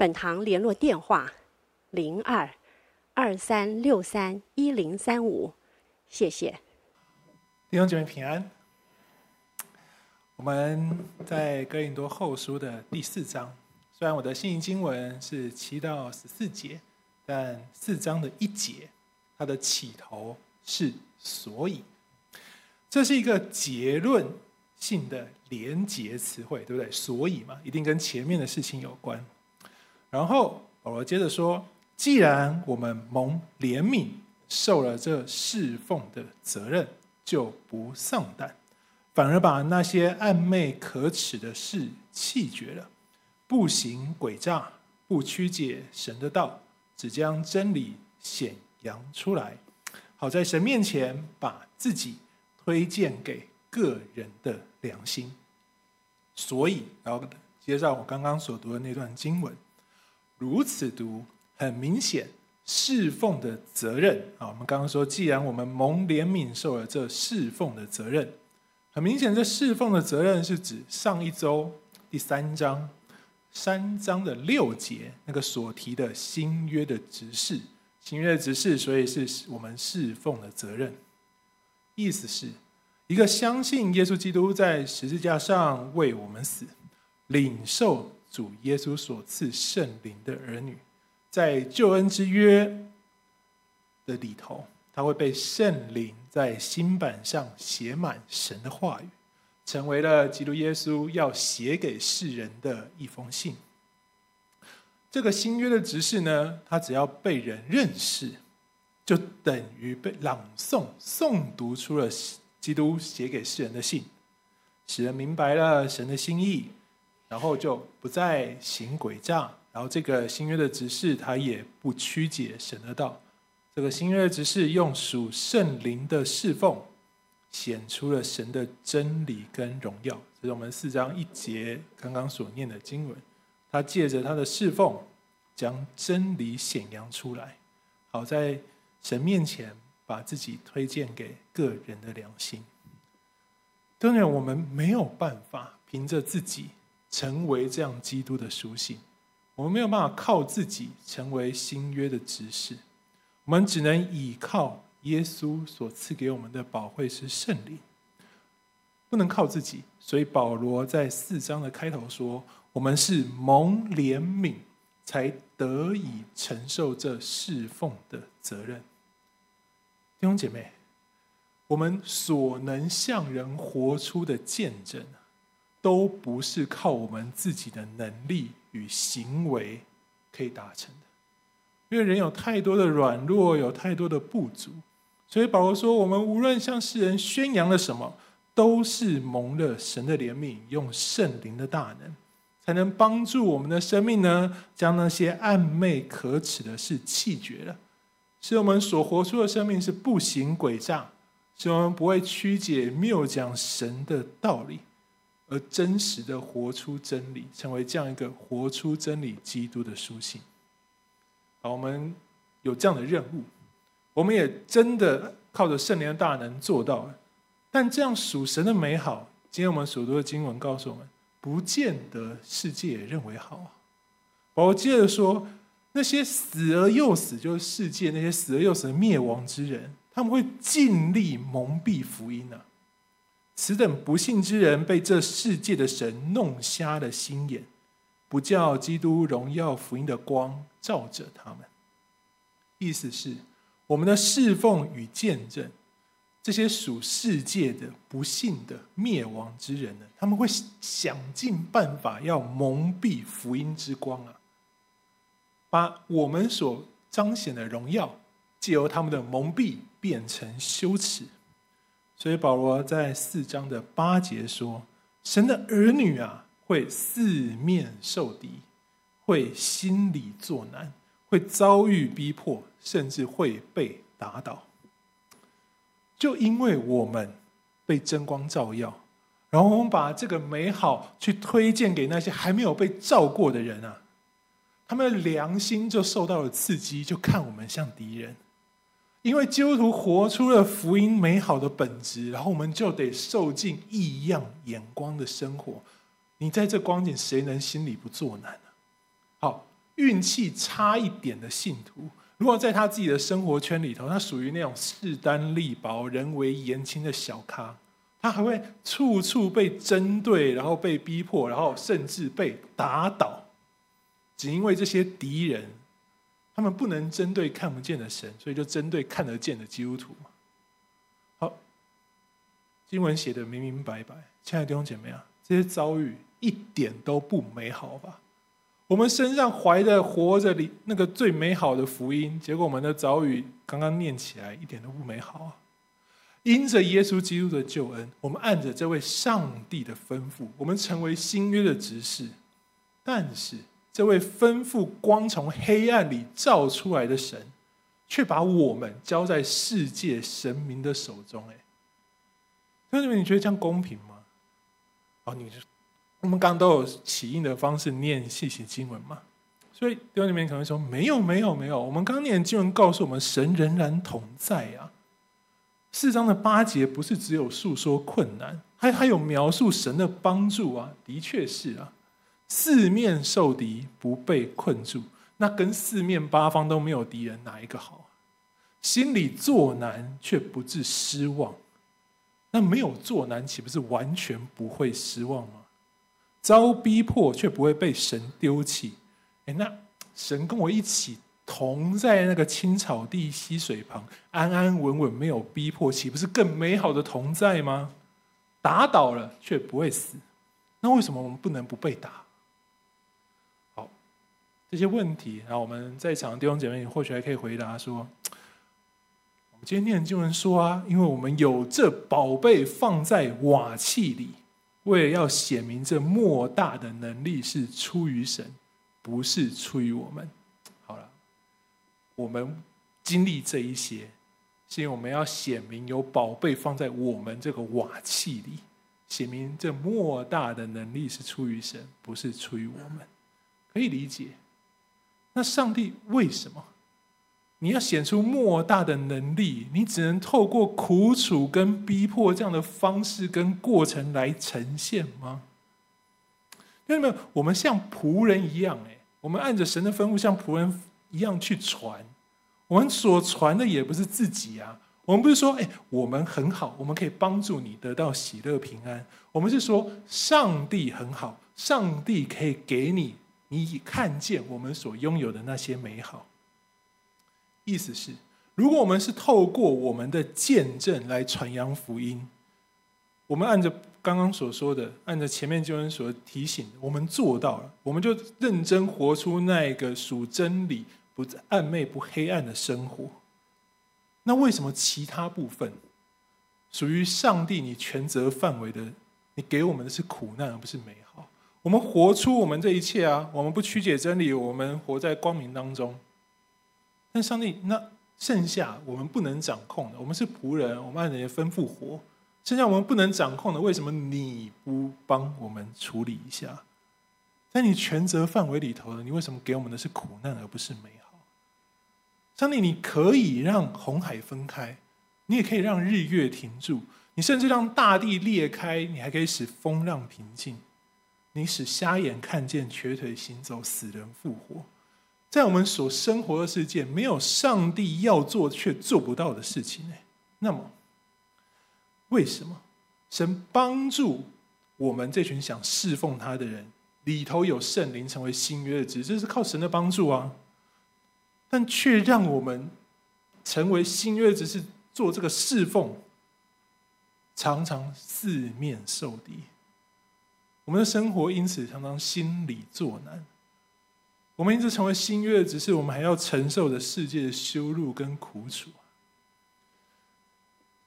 本堂联络电话：零二二三六三一零三五，谢谢。弟兄姐妹平安。我们在哥林多后书的第四章，虽然我的信息经文是七到十四节，但四章的一节，它的起头是所以，这是一个结论性的连结词汇，对不对？所以嘛，一定跟前面的事情有关。然后保罗接着说：“既然我们蒙怜悯，受了这侍奉的责任，就不丧胆，反而把那些暗昧可耻的事弃绝了，不行诡诈，不曲解神的道，只将真理显扬出来，好在神面前把自己推荐给个人的良心。所以，然后接着我刚刚所读的那段经文。”如此读，很明显，侍奉的责任啊。我们刚刚说，既然我们蒙怜悯，受了这侍奉的责任，很明显，这侍奉的责任是指上一周第三章三章的六节那个所提的新约的执事，新约的执事，所以是我们侍奉的责任。意思是，一个相信耶稣基督在十字架上为我们死，领受。主耶稣所赐圣灵的儿女，在救恩之约的里头，他会被圣灵在新版上写满神的话语，成为了基督耶稣要写给世人的一封信。这个新约的执事呢，他只要被人认识，就等于被朗诵、诵读出了基督写给世人的信，使人明白了神的心意。然后就不再行诡诈，然后这个新约的执事他也不曲解神的道。这个新约的执事用属圣灵的侍奉，显出了神的真理跟荣耀。这是我们四章一节刚刚所念的经文。他借着他的侍奉，将真理显扬出来，好在神面前把自己推荐给个人的良心。当然，我们没有办法凭着自己。成为这样基督的书信，我们没有办法靠自己成为新约的执事，我们只能倚靠耶稣所赐给我们的宝惠是圣灵，不能靠自己。所以保罗在四章的开头说：“我们是蒙怜悯，才得以承受这侍奉的责任。”弟兄姐妹，我们所能向人活出的见证。都不是靠我们自己的能力与行为可以达成的，因为人有太多的软弱，有太多的不足，所以保罗说：我们无论向世人宣扬了什么，都是蒙了神的怜悯，用圣灵的大能，才能帮助我们的生命呢，将那些暗昧可耻的事弃绝了，使我们所活出的生命是不行诡诈，使我们不会曲解谬讲神的道理。而真实的活出真理，成为这样一个活出真理基督的书信。好，我们有这样的任务，我们也真的靠着圣灵的大能做到了。但这样属神的美好，今天我们所读的经文告诉我们，不见得世界也认为好啊。我接着说，那些死而又死，就是世界那些死而又死的灭亡之人，他们会尽力蒙蔽福音呢、啊。此等不信之人，被这世界的神弄瞎了心眼，不叫基督荣耀福音的光照着他们。意思是，我们的侍奉与见证，这些属世界的不信的灭亡之人呢，他们会想尽办法要蒙蔽福音之光啊，把我们所彰显的荣耀，借由他们的蒙蔽变成羞耻。所以保罗在四章的八节说：“神的儿女啊，会四面受敌，会心里作难，会遭遇逼迫，甚至会被打倒。就因为我们被真光照耀，然后我们把这个美好去推荐给那些还没有被照过的人啊，他们的良心就受到了刺激，就看我们像敌人。因为基督徒活出了福音美好的本质，然后我们就得受尽异样眼光的生活。你在这光景，谁能心里不作难呢？好，运气差一点的信徒。如果在他自己的生活圈里头，他属于那种势单力薄、人微言轻的小咖，他还会处处被针对，然后被逼迫，然后甚至被打倒，只因为这些敌人，他们不能针对看不见的神，所以就针对看得见的基督徒。好，经文写得明明白白，亲爱的弟兄姐妹啊，这些遭遇一点都不美好吧？我们身上怀着活着里那个最美好的福音，结果我们的遭遇刚刚念起来一点都不美好啊！因着耶稣基督的救恩，我们按着这位上帝的吩咐，我们成为新约的执事。但是这位吩咐光从黑暗里照出来的神，却把我们交在世界神明的手中。哎，兄弟们，你觉得这样公平吗？哦，你就。我们刚都有起印的方式念细写经文嘛，所以弟兄姊妹可能说没有没有没有，我们刚念经文告诉我们神仍然同在啊。四章的八节不是只有诉说困难，还还有描述神的帮助啊，的确是啊。四面受敌不被困住，那跟四面八方都没有敌人哪一个好？心里作难却不致失望，那没有作难岂不是完全不会失望吗？遭逼迫却不会被神丢弃，哎，那神跟我一起同在那个青草地溪水旁，安安稳稳，没有逼迫，岂不是更美好的同在吗？打倒了却不会死，那为什么我们不能不被打？这些问题，然后我们在场的弟兄姐妹或许还可以回答说：我们今天念经文说啊，因为我们有这宝贝放在瓦器里。为了要显明这莫大的能力是出于神，不是出于我们。好了，我们经历这一些，是因为我们要显明有宝贝放在我们这个瓦器里，显明这莫大的能力是出于神，不是出于我们。可以理解。那上帝为什么？你要显出莫大的能力，你只能透过苦楚跟逼迫这样的方式跟过程来呈现吗？因为没有，我们像仆人一样，哎，我们按着神的吩咐，像仆人一样去传。我们所传的也不是自己啊，我们不是说，哎，我们很好，我们可以帮助你得到喜乐平安。我们是说，上帝很好，上帝可以给你，你已看见我们所拥有的那些美好。意思是，如果我们是透过我们的见证来传扬福音，我们按着刚刚所说的，按照前面经文所提醒，我们做到了，我们就认真活出那个属真理、不暧昧、不黑暗的生活。那为什么其他部分属于上帝你权责范围的，你给我们的是苦难而不是美好？我们活出我们这一切啊，我们不曲解真理，我们活在光明当中。但上帝，那剩下我们不能掌控的，我们是仆人，我们按人家吩咐活。剩下我们不能掌控的，为什么你不帮我们处理一下？在你权责范围里头的，你为什么给我们的是苦难而不是美好？上帝，你可以让红海分开，你也可以让日月停住，你甚至让大地裂开，你还可以使风浪平静，你使瞎眼看见，瘸腿行走，死人复活。在我们所生活的世界，没有上帝要做却做不到的事情呢。那么，为什么神帮助我们这群想侍奉他的人里头有圣灵成为新约的子？这是靠神的帮助啊。但却让我们成为新约的子是做这个侍奉，常常四面受敌。我们的生活因此常常心里作难。我们一直成为新约，只是我们还要承受着世界的羞辱跟苦楚。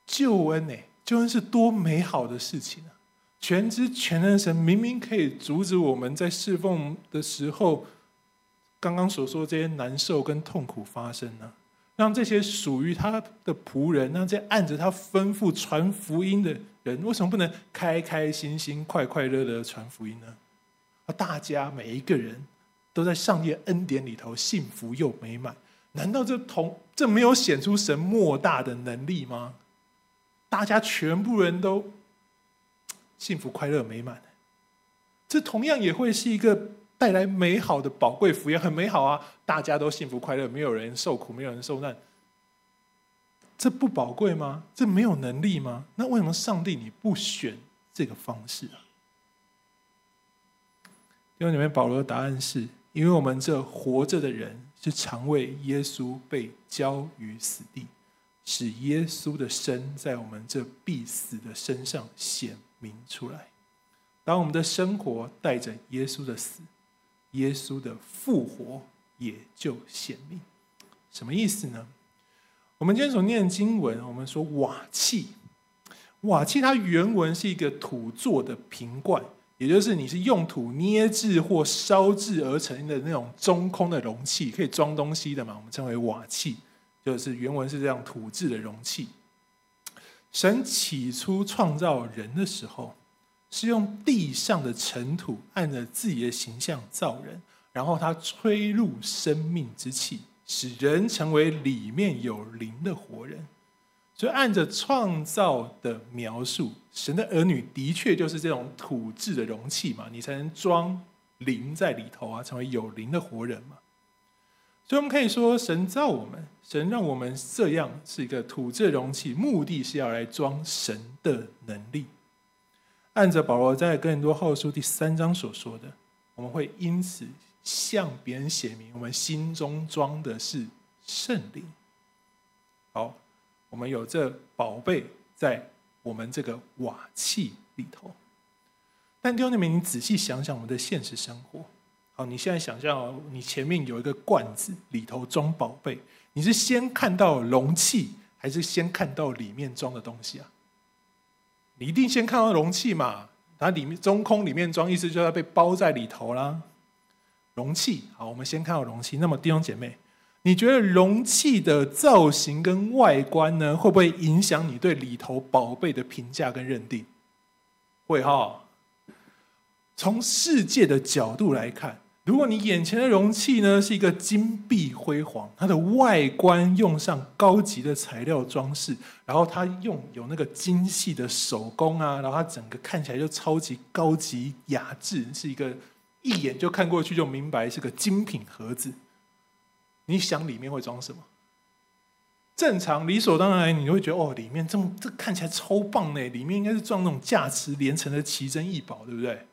救恩呢？救恩是多美好的事情啊！全知全能神明明可以阻止我们在侍奉的时候刚刚所说这些难受跟痛苦发生呢？让这些属于他的仆人，让这些按着他吩咐传福音的人，为什么不能开开心心、快快乐乐的传福音呢？大家每一个人都在上帝恩典里头幸福又美满，难道这同这没有显出神莫大的能力吗？大家全部人都幸福、快乐、美满，这同样也会是一个。带来美好的宝贵福音，很美好啊！大家都幸福快乐，没有人受苦，没有人受难，这不宝贵吗？这没有能力吗？那为什么上帝你不选这个方式啊？因为里面保罗的答案是：因为我们这活着的人是常为耶稣被交于死地，使耶稣的生在我们这必死的身上显明出来。当我们的生活带着耶稣的死。耶稣的复活也就显明，什么意思呢？我们今天所念经文，我们说瓦器，瓦器它原文是一个土做的瓶罐，也就是你是用土捏制或烧制而成的那种中空的容器，可以装东西的嘛？我们称为瓦器，就是原文是这样土制的容器。神起初创造人的时候。是用地上的尘土按着自己的形象造人，然后他吹入生命之气，使人成为里面有灵的活人。所以按着创造的描述，神的儿女的确就是这种土质的容器嘛，你才能装灵在里头啊，成为有灵的活人嘛。所以我们可以说，神造我们，神让我们这样是一个土质容器，目的是要来装神的能力。按着保罗在哥林多后书第三章所说的，我们会因此向别人写明，我们心中装的是圣灵。好，我们有这宝贝在我们这个瓦器里头。但弟兄们，你仔细想想我们的现实生活。好，你现在想象哦，你前面有一个罐子，里头装宝贝，你是先看到容器，还是先看到里面装的东西啊？你一定先看到容器嘛，它里面中空，里面装，意思就要被包在里头啦。容器，好，我们先看到容器。那么弟兄姐妹，你觉得容器的造型跟外观呢，会不会影响你对里头宝贝的评价跟认定？会哈。从世界的角度来看。如果你眼前的容器呢，是一个金碧辉煌，它的外观用上高级的材料装饰，然后它用有那个精细的手工啊，然后它整个看起来就超级高级雅致，是一个一眼就看过去就明白是个精品盒子。你想里面会装什么？正常理所当然，你会觉得哦，里面这么这看起来超棒呢，里面应该是装那种价值连城的奇珍异宝，对不对？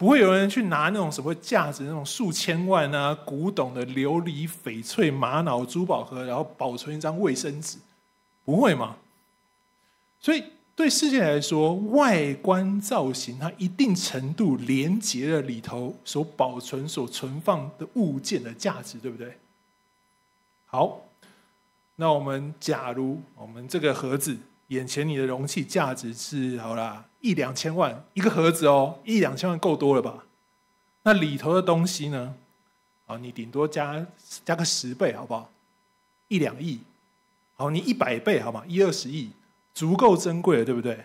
不会有人去拿那种什么价值那种数千万啊古董的琉璃翡翠玛瑙珠宝盒，然后保存一张卫生纸，不会吗？所以对世界来说，外观造型它一定程度连接了里头所保存、所存放的物件的价值，对不对？好，那我们假如我们这个盒子。眼前你的容器价值是好啦，一两千万一个盒子哦，一两千万够多了吧？那里头的东西呢？好，你顶多加加个十倍好不好？一两亿，好，你一百倍好吗？一二十亿，足够珍贵了，对不对？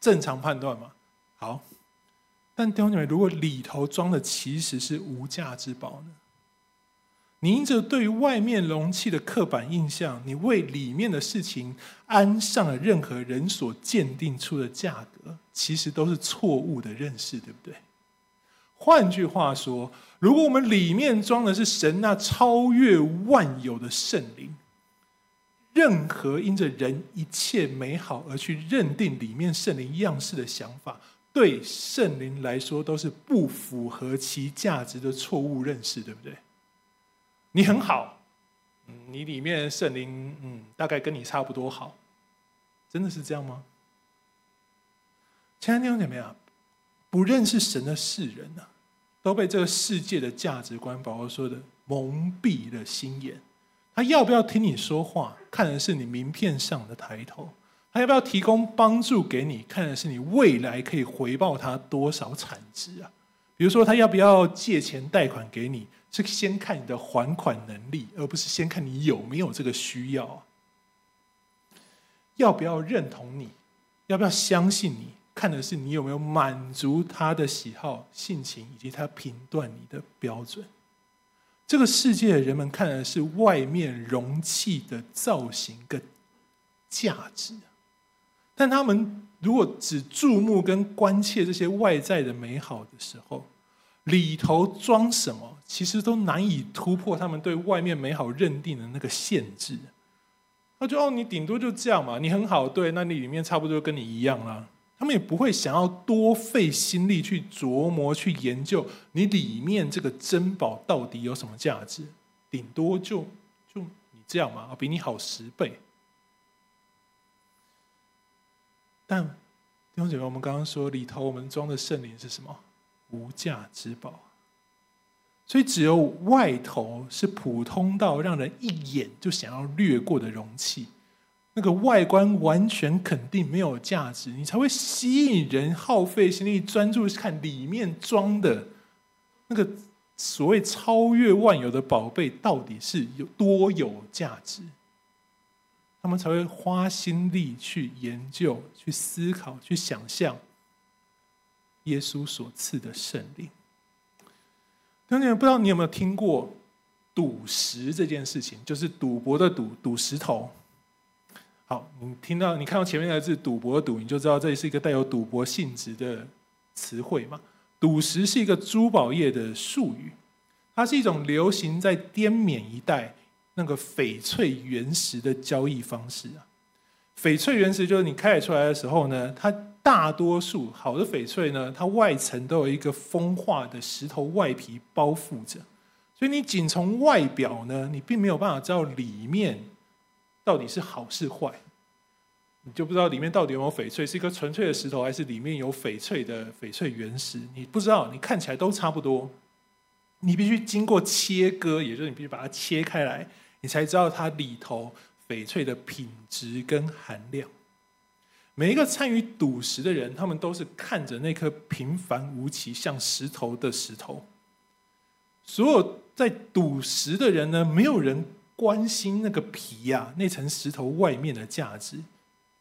正常判断嘛。好，但弟兄姊妹，如果里头装的其实是无价之宝呢？你因着对于外面容器的刻板印象，你为里面的事情安上了任何人所鉴定出的价格，其实都是错误的认识，对不对？换句话说，如果我们里面装的是神那超越万有的圣灵，任何因着人一切美好而去认定里面圣灵样式的想法，对圣灵来说都是不符合其价值的错误认识，对不对？你很好，你里面圣灵，嗯，大概跟你差不多好，真的是这样吗？亲爱的弟兄姐妹啊，不认识神的世人啊，都被这个世界的价值观，保罗说的蒙蔽了心眼。他要不要听你说话，看的是你名片上的抬头；他要不要提供帮助给你，看的是你未来可以回报他多少产值啊。比如说，他要不要借钱贷款给你，是先看你的还款能力，而不是先看你有没有这个需要。要不要认同你，要不要相信你，看的是你有没有满足他的喜好、性情以及他评断你的标准。这个世界的人们看的是外面容器的造型跟价值，但他们如果只注目跟关切这些外在的美好的时候，里头装什么，其实都难以突破他们对外面美好认定的那个限制。他就哦，你顶多就这样嘛，你很好，对，那你里面差不多跟你一样啦。他们也不会想要多费心力去琢磨、去研究你里面这个珍宝到底有什么价值，顶多就就你这样嘛，比你好十倍。但弟兄姐妹，我们刚刚说里头我们装的圣灵是什么？无价之宝。所以只有外头是普通到让人一眼就想要略过的容器，那个外观完全肯定没有价值，你才会吸引人耗费心力专注看里面装的那个所谓超越万有的宝贝到底是有多有价值。他们才会花心力去研究、去思考、去想象耶稣所赐的圣灵。兄弟们，不知道你有没有听过赌石这件事情？就是赌博的赌，赌石头。好，你听到你看到前面的字“赌博”的赌，你就知道这是一个带有赌博性质的词汇嘛。赌石是一个珠宝业的术语，它是一种流行在滇缅一带。那个翡翠原石的交易方式啊，翡翠原石就是你开出来的时候呢，它大多数好的翡翠呢，它外层都有一个风化的石头外皮包覆着，所以你仅从外表呢，你并没有办法知道里面到底是好是坏，你就不知道里面到底有没有翡翠，是一个纯粹的石头，还是里面有翡翠的翡翠原石，你不知道，你看起来都差不多，你必须经过切割，也就是你必须把它切开来。你才知道它里头翡翠的品质跟含量。每一个参与赌石的人，他们都是看着那颗平凡无奇、像石头的石头。所有在赌石的人呢，没有人关心那个皮呀、那层石头外面的价值，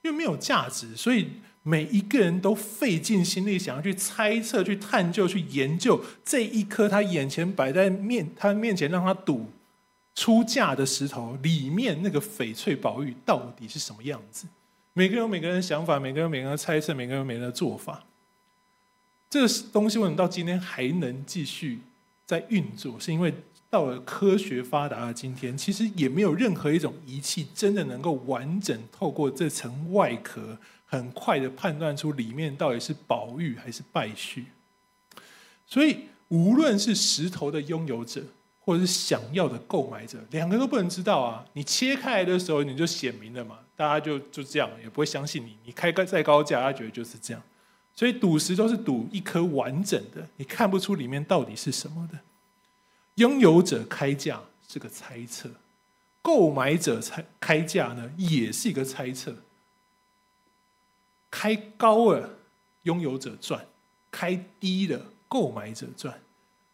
因为没有价值，所以每一个人都费尽心力想要去猜测、去探究、去研究这一颗他眼前摆在面他面前让他赌。出价的石头里面那个翡翠宝玉到底是什么样子？每个人有每个人的想法，每个人有每个人的猜测，每个人有每个人的做法。这个东西为什么到今天还能继续在运作？是因为到了科学发达的今天，其实也没有任何一种仪器真的能够完整透过这层外壳，很快的判断出里面到底是宝玉还是败絮。所以，无论是石头的拥有者，或者是想要的购买者，两个都不能知道啊！你切开来的时候，你就显明了嘛，大家就就这样，也不会相信你。你开个再高价，他觉得就是这样。所以赌石都是赌一颗完整的，你看不出里面到底是什么的。拥有者开价是个猜测，购买者猜开价呢，也是一个猜测。开高了，拥有者赚；开低了，购买者赚。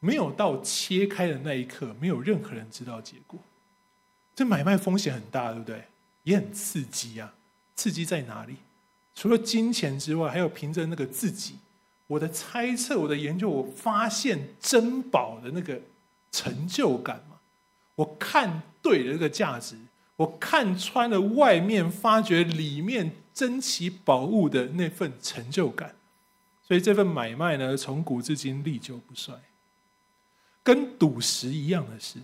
没有到切开的那一刻，没有任何人知道结果。这买卖风险很大，对不对？也很刺激啊！刺激在哪里？除了金钱之外，还有凭着那个自己，我的猜测，我的研究，我发现珍宝的那个成就感嘛。我看对了这个价值，我看穿了外面，发觉里面珍奇宝物的那份成就感。所以这份买卖呢，从古至今历久不衰。跟赌石一样的是，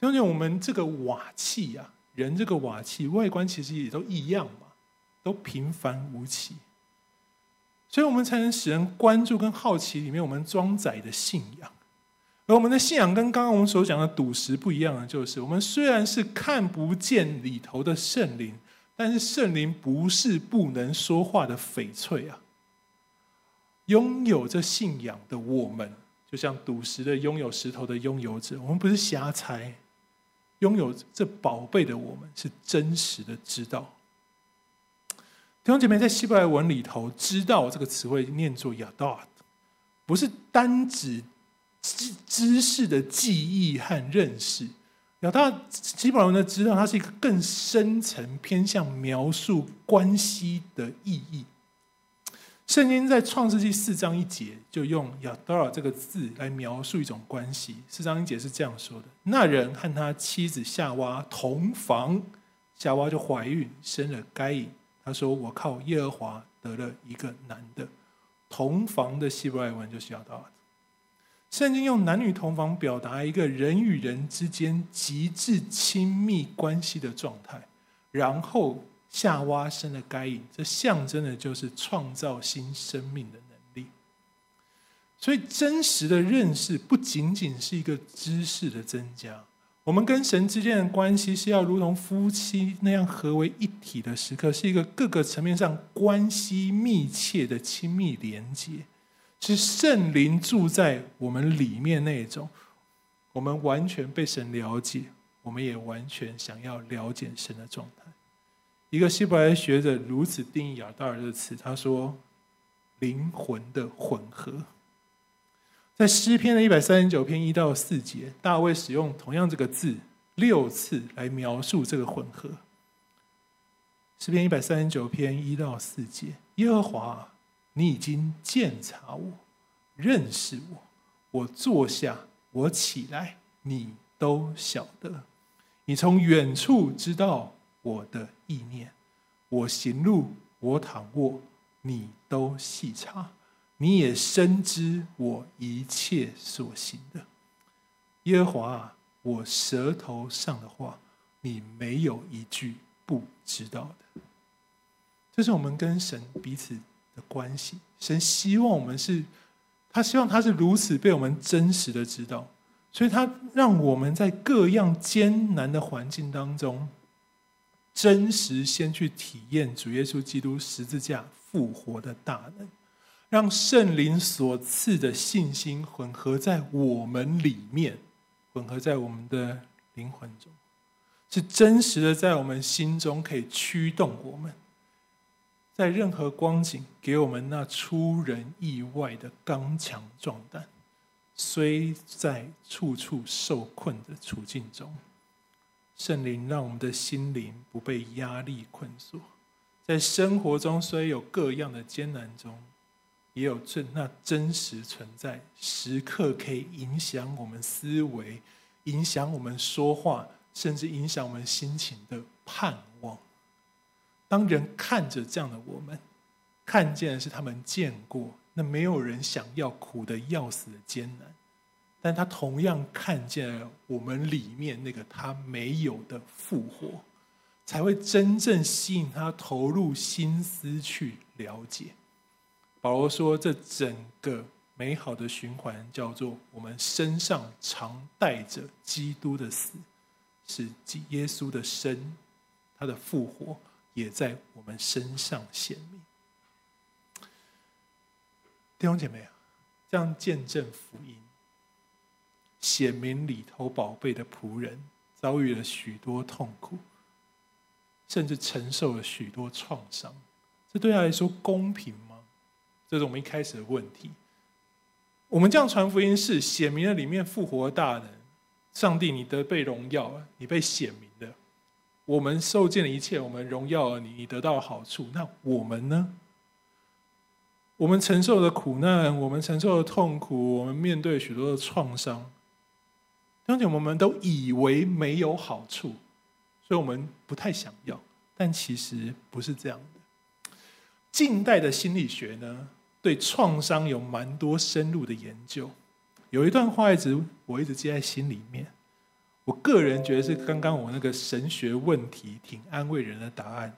因为我们这个瓦器啊，人这个瓦器外观其实也都一样嘛，都平凡无奇，所以我们才能使人关注跟好奇里面我们装载的信仰。而我们的信仰跟刚刚我们所讲的赌石不一样的，就是我们虽然是看不见里头的圣灵，但是圣灵不是不能说话的翡翠啊。拥有这信仰的我们。就像赌石的拥有石头的拥有者，我们不是瞎猜，拥有这宝贝的我们是真实的知道。弟兄姐妹，在希伯来文里头，“知道”这个词汇念作 “yadad”，不是单指知知识的记忆和认识。亚达尔希伯来文的知道，它是一个更深层、偏向描述关系的意义。圣经在创世纪四章一节就用亚达尔这个字来描述一种关系。四章一节是这样说的：那人和他妻子夏娃同房，夏娃就怀孕，生了该隐。他说：“我靠耶和华得了一个男的。”同房的希伯来文就是亚达尔。圣经用男女同房表达一个人与人之间极致亲密关系的状态，然后夏娃生了该隐，这象征的就是创造新生命的能力。所以，真实的认识不仅仅是一个知识的增加，我们跟神之间的关系是要如同夫妻那样合为一体的时刻，是一个各个层面上关系密切的亲密连接。是圣灵住在我们里面那种，我们完全被神了解，我们也完全想要了解神的状态。一个希伯来学者如此定义亚达尔的词，他说：“灵魂的混合。”在诗篇的一百三十九篇一到四节，大卫使用同样这个字六次来描述这个混合。诗篇一百三十九篇一到四节，耶和华。你已经鉴察我，认识我。我坐下，我起来，你都晓得。你从远处知道我的意念。我行路，我躺卧，你都细察。你也深知我一切所行的。耶和华啊，我舌头上的话，你没有一句不知道的。这是我们跟神彼此的。关系，神希望我们是，他希望他是如此被我们真实的知道，所以他让我们在各样艰难的环境当中，真实先去体验主耶稣基督十字架复活的大能，让圣灵所赐的信心混合在我们里面，混合在我们的灵魂中，是真实的在我们心中可以驱动我们。在任何光景，给我们那出人意外的刚强壮胆，虽在处处受困的处境中，圣灵让我们的心灵不被压力困锁。在生活中虽有各样的艰难中，也有真那真实存在，时刻可以影响我们思维、影响我们说话，甚至影响我们心情的盼望。当人看着这样的我们，看见的是他们见过那没有人想要苦的要死的艰难，但他同样看见我们里面那个他没有的复活，才会真正吸引他投入心思去了解。保罗说：“这整个美好的循环叫做我们身上常带着基督的死，是耶稣的生，他的复活。”也在我们身上显明，弟兄姐妹啊，这样见证福音，显明里头宝贝的仆人遭遇了许多痛苦，甚至承受了许多创伤，这对他来说公平吗？这是我们一开始的问题。我们这样传福音是显明了里面复活的大能，上帝，你得被荣耀，你被显明的。我们受尽了一切，我们荣耀了你，你得到了好处。那我们呢？我们承受的苦难，我们承受的痛苦，我们面对许多的创伤，当前我们都以为没有好处，所以我们不太想要。但其实不是这样的。近代的心理学呢，对创伤有蛮多深入的研究。有一段话一直我一直记在心里面。我个人觉得是刚刚我那个神学问题挺安慰人的答案。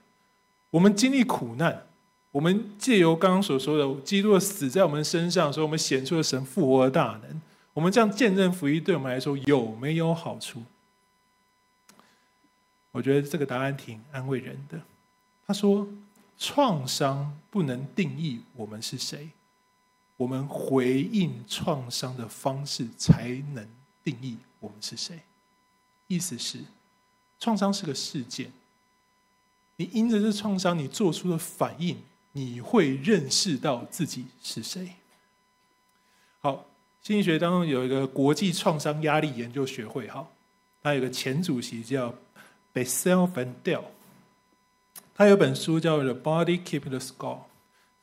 我们经历苦难，我们借由刚刚所说的基督的死在我们身上，所以我们显出了神复活的大能。我们这样见证福音，对我们来说有没有好处？我觉得这个答案挺安慰人的。他说：创伤不能定义我们是谁，我们回应创伤的方式才能定义我们是谁。意思是，创伤是个事件。你因着这创伤，你做出的反应，你会认识到自己是谁。好，心理学当中有一个国际创伤压力研究学会，哈，他有个前主席叫 Bessel van der，他有本书叫《The Body Keeps the Score》，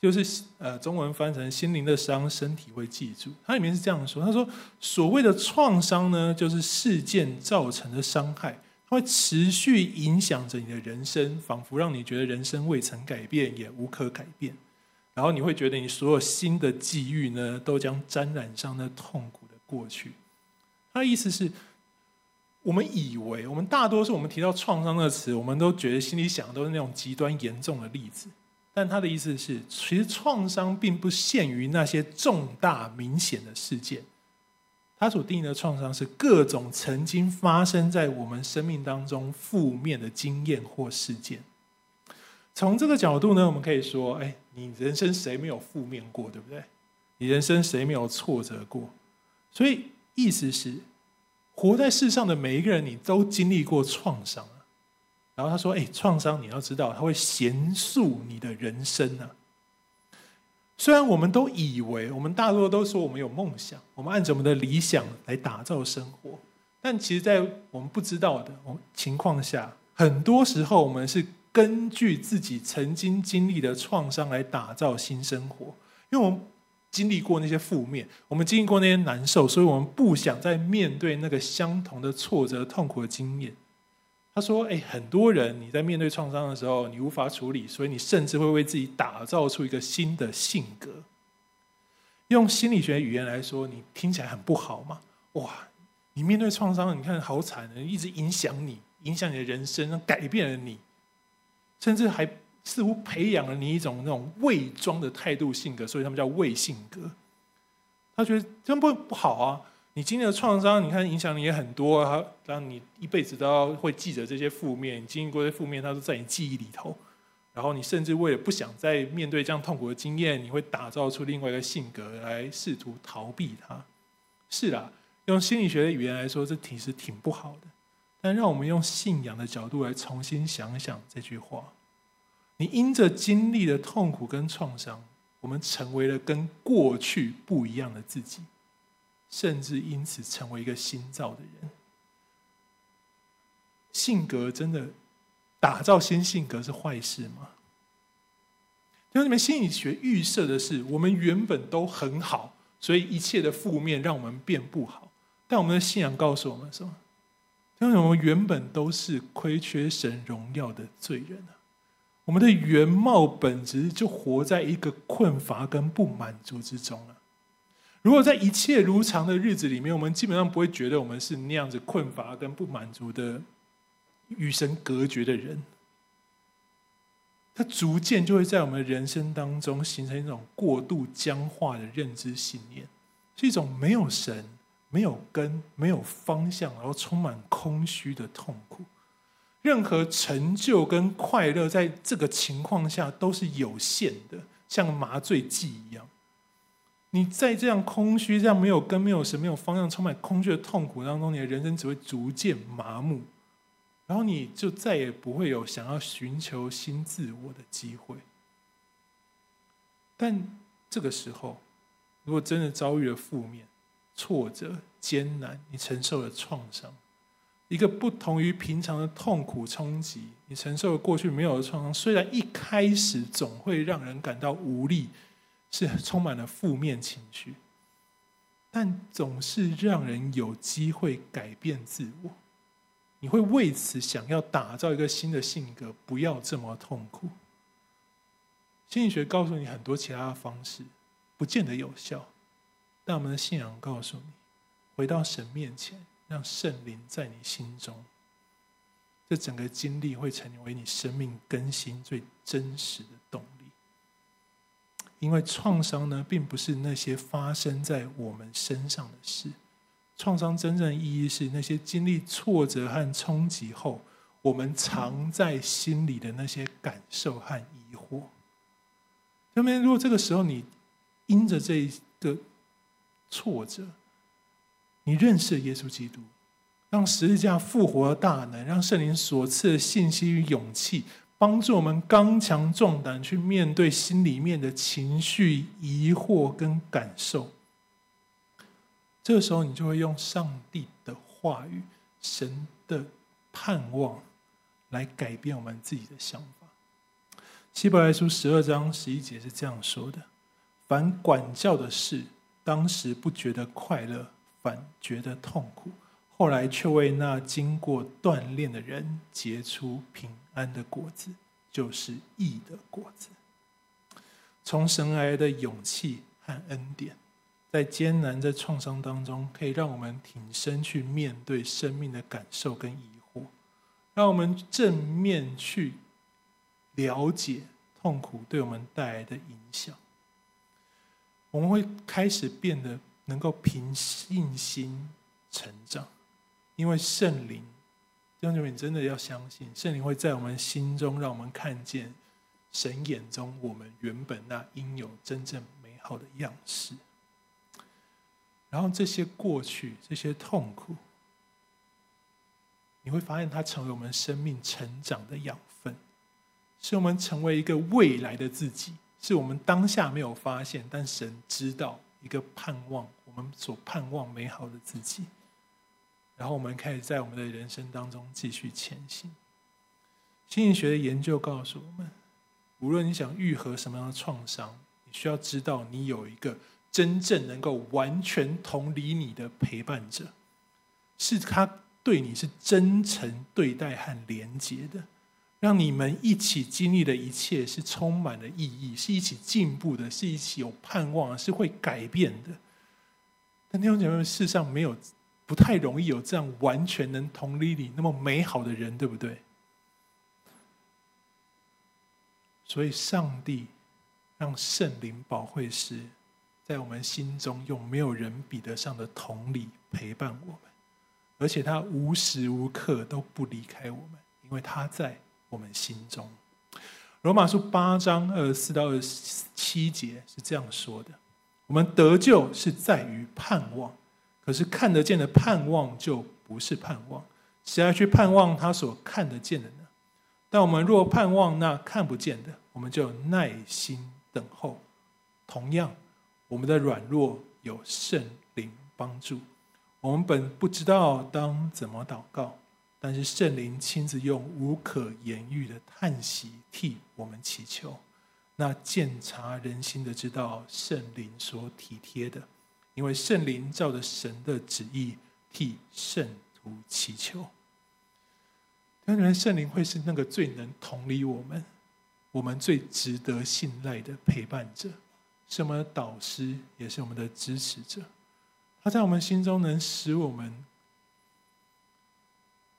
就是呃中文翻成“心灵的伤，身体会记住”。它里面是这样说：他说，所谓的创伤呢，就是事件造成的伤害。它会持续影响着你的人生，仿佛让你觉得人生未曾改变，也无可改变。然后你会觉得你所有新的际遇呢，都将沾染上那痛苦的过去。他的意思是，我们以为我们大多数我们提到创伤的词，我们都觉得心里想的都是那种极端严重的例子。但他的意思是，其实创伤并不限于那些重大明显的事件。他所定义的创伤是各种曾经发生在我们生命当中负面的经验或事件。从这个角度呢，我们可以说：哎，你人生谁没有负面过，对不对？你人生谁没有挫折过？所以意思是，活在世上的每一个人，你都经历过创伤。然后他说：哎，创伤你要知道，它会形塑你的人生啊。虽然我们都以为，我们大多都说我们有梦想，我们按着我们的理想来打造生活，但其实，在我们不知道的情况下，很多时候我们是根据自己曾经经历的创伤来打造新生活。因为我们经历过那些负面，我们经历过那些难受，所以我们不想再面对那个相同的挫折、痛苦的经验。他说：“哎，很多人你在面对创伤的时候，你无法处理，所以你甚至会为自己打造出一个新的性格。用心理学语言来说，你听起来很不好嘛？哇，你面对创伤，你看好惨，一直影响你，影响你的人生，改变了你，甚至还似乎培养了你一种那种伪装的态度性格，所以他们叫伪性格。他觉得这样不不好啊。”你经历的创伤，你看影响你也很多啊，让你一辈子都要会记着这些负面。你经历过这些负面，它都在你记忆里头。然后你甚至为了不想再面对这样痛苦的经验，你会打造出另外一个性格来试图逃避它。是啦，用心理学的语言来说，这其实挺不好的。但让我们用信仰的角度来重新想想这句话：你因着经历的痛苦跟创伤，我们成为了跟过去不一样的自己。甚至因此成为一个新造的人。性格真的打造新性格是坏事吗？因为你们心理学预设的是，我们原本都很好，所以一切的负面让我们变不好。但我们的信仰告诉我们什么，因为我们原本都是亏缺神荣耀的罪人啊，我们的原貌本质就活在一个困乏跟不满足之中啊。如果在一切如常的日子里面，我们基本上不会觉得我们是那样子困乏跟不满足的与神隔绝的人。它逐渐就会在我们人生当中形成一种过度僵化的认知信念，是一种没有神、没有根、没有方向，然后充满空虚的痛苦。任何成就跟快乐，在这个情况下都是有限的，像麻醉剂一样。你在这样空虚、这样没有根、没有神、没有方向、充满空虚的痛苦当中，你的人生只会逐渐麻木，然后你就再也不会有想要寻求新自我的机会。但这个时候，如果真的遭遇了负面、挫折、艰难，你承受了创伤，一个不同于平常的痛苦冲击，你承受了过去没有的创伤，虽然一开始总会让人感到无力。是充满了负面情绪，但总是让人有机会改变自我。你会为此想要打造一个新的性格，不要这么痛苦。心理学告诉你很多其他的方式，不见得有效，但我们的信仰告诉你，回到神面前，让圣灵在你心中，这整个经历会成为你生命更新最真实的动力。因为创伤呢，并不是那些发生在我们身上的事。创伤真正意义是那些经历挫折和冲击后，我们藏在心里的那些感受和疑惑。那么，如果这个时候你因着这一个挫折，你认识耶稣基督，让十字架复活的大能，让圣灵所赐的信心与勇气。帮助我们刚强壮胆去面对心里面的情绪、疑惑跟感受，这时候你就会用上帝的话语、神的盼望来改变我们自己的想法。希伯来书十二章十一节是这样说的：“凡管教的事，当时不觉得快乐，反觉得痛苦；后来却为那经过锻炼的人结出平安的果子，就是义的果子。”从神来的勇气和恩典。在艰难、在创伤当中，可以让我们挺身去面对生命的感受跟疑惑，让我们正面去了解痛苦对我们带来的影响。我们会开始变得能够凭信心成长，因为圣灵，弟兄姊妹，你真的要相信，圣灵会在我们心中，让我们看见神眼中我们原本那应有真正美好的样式。然后这些过去，这些痛苦，你会发现它成为我们生命成长的养分，使我们成为一个未来的自己，是我们当下没有发现，但神知道一个盼望，我们所盼望美好的自己。然后我们开始在我们的人生当中继续前行。心理学的研究告诉我们，无论你想愈合什么样的创伤，你需要知道你有一个。真正能够完全同理你的陪伴者，是他对你是真诚对待和连接的，让你们一起经历的一切是充满了意义，是一起进步的，是一起有盼望，是会改变的。但弟兄姐妹们，世上没有不太容易有这样完全能同理你那么美好的人，对不对？所以，上帝让圣灵保惠师。在我们心中，用没有人比得上的同理陪伴我们，而且他无时无刻都不离开我们，因为他在我们心中。罗马书八章二十四到二十七节是这样说的：我们得救是在于盼望，可是看得见的盼望就不是盼望，谁要去盼望他所看得见的呢？但我们若盼望那看不见的，我们就耐心等候。同样。我们的软弱有圣灵帮助，我们本不知道当怎么祷告，但是圣灵亲自用无可言喻的叹息替我们祈求。那鉴察人心的知道圣灵所体贴的，因为圣灵照着神的旨意替圣徒祈求。当然，圣灵会是那个最能同理我们、我们最值得信赖的陪伴者。是我们的导师，也是我们的支持者。他在我们心中能使我们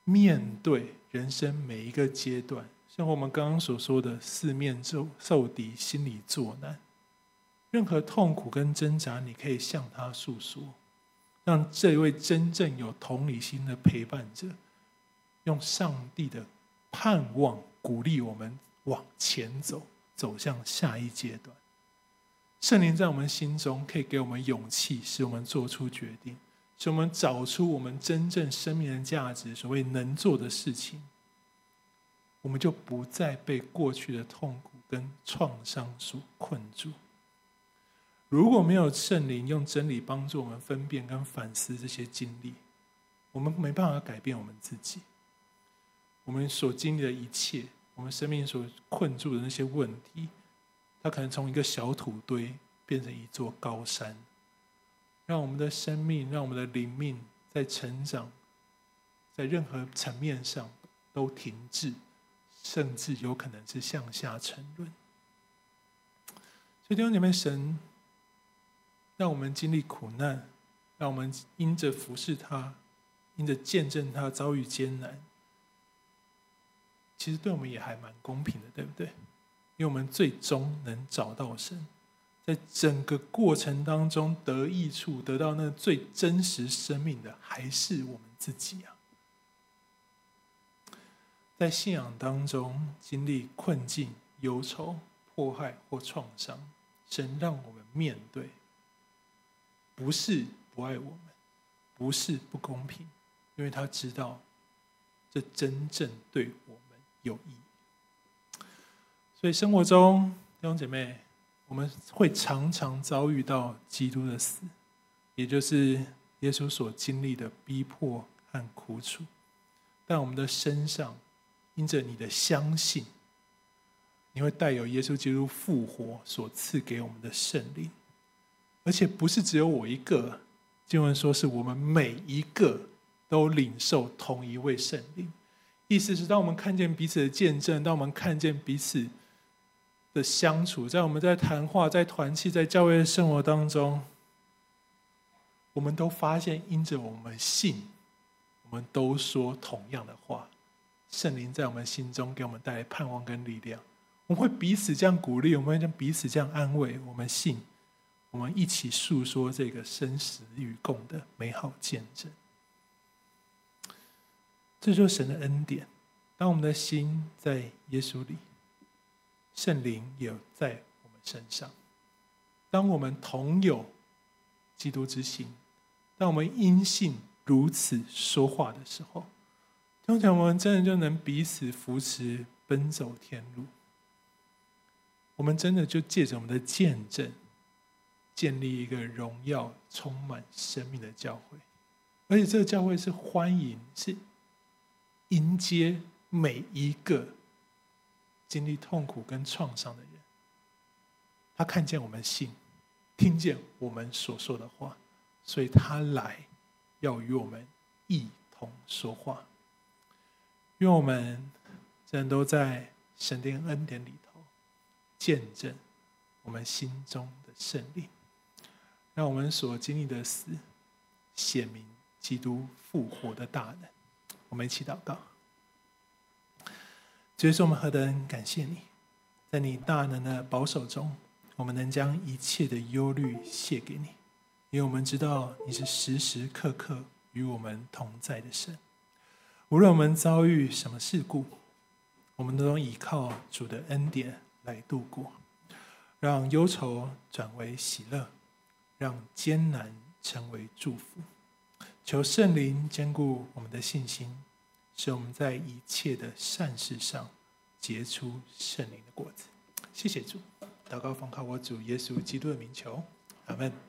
面对人生每一个阶段，像我们刚刚所说的四面受受敌，心里作难，任何痛苦跟挣扎，你可以向他诉说，让这位真正有同理心的陪伴者，用上帝的盼望鼓励我们往前走，走向下一阶段。圣灵在我们心中可以给我们勇气，使我们做出决定，使我们找出我们真正生命的价值，所谓能做的事情，我们就不再被过去的痛苦跟创伤所困住。如果没有圣灵用真理帮助我们分辨跟反思这些经历，我们没办法改变我们自己。我们所经历的一切，我们生命所困住的那些问题。它可能从一个小土堆变成一座高山，让我们的生命，让我们的灵命在成长，在任何层面上都停滞，甚至有可能是向下沉沦。所以弟兄姐妹，神让我们经历苦难，让我们因着服侍他，因着见证他遭遇艰难，其实对我们也还蛮公平的，对不对？因为我们最终能找到神，在整个过程当中得益处，得到那最真实生命的，还是我们自己啊！在信仰当中经历困境、忧愁、迫害或创伤，神让我们面对，不是不爱我们，不是不公平，因为他知道这真正对我们有益。所以生活中，弟兄姐妹，我们会常常遭遇到基督的死，也就是耶稣所经历的逼迫和苦楚，但我们的身上，因着你的相信，你会带有耶稣基督复活所赐给我们的圣灵，而且不是只有我一个。经文说，是我们每一个都领受同一位圣灵。意思是，当我们看见彼此的见证，当我们看见彼此的相处，在我们在谈话、在团契、在教会的生活当中，我们都发现，因着我们信，我们都说同样的话。圣灵在我们心中给我们带来盼望跟力量，我们会彼此这样鼓励，我们会彼此这样安慰。我们信，我们一起诉说这个生死与共的美好见证。这就是神的恩典。当我们的心在耶稣里，圣灵也在我们身上。当我们同有基督之心，当我们因信如此说话的时候，通常我们真的就能彼此扶持，奔走天路。我们真的就借着我们的见证，建立一个荣耀、充满生命的教会，而且这个教会是欢迎，是。迎接每一个经历痛苦跟创伤的人，他看见我们信，听见我们所说的话，所以他来要与我们一同说话。愿我们人都在神的恩典里头见证我们心中的胜利，让我们所经历的死显明基督复活的大能。我们一起祷告。主耶稣，我们何等感谢你，在你大能的保守中，我们能将一切的忧虑卸给你，因为我们知道你是时时刻刻与我们同在的神。无论我们遭遇什么事故，我们都能依靠主的恩典来度过，让忧愁转为喜乐，让艰难成为祝福。求圣灵坚固我们的信心。使我们在一切的善事上结出圣灵的果子。谢谢主，祷告奉靠我主耶稣基督的名求，阿门。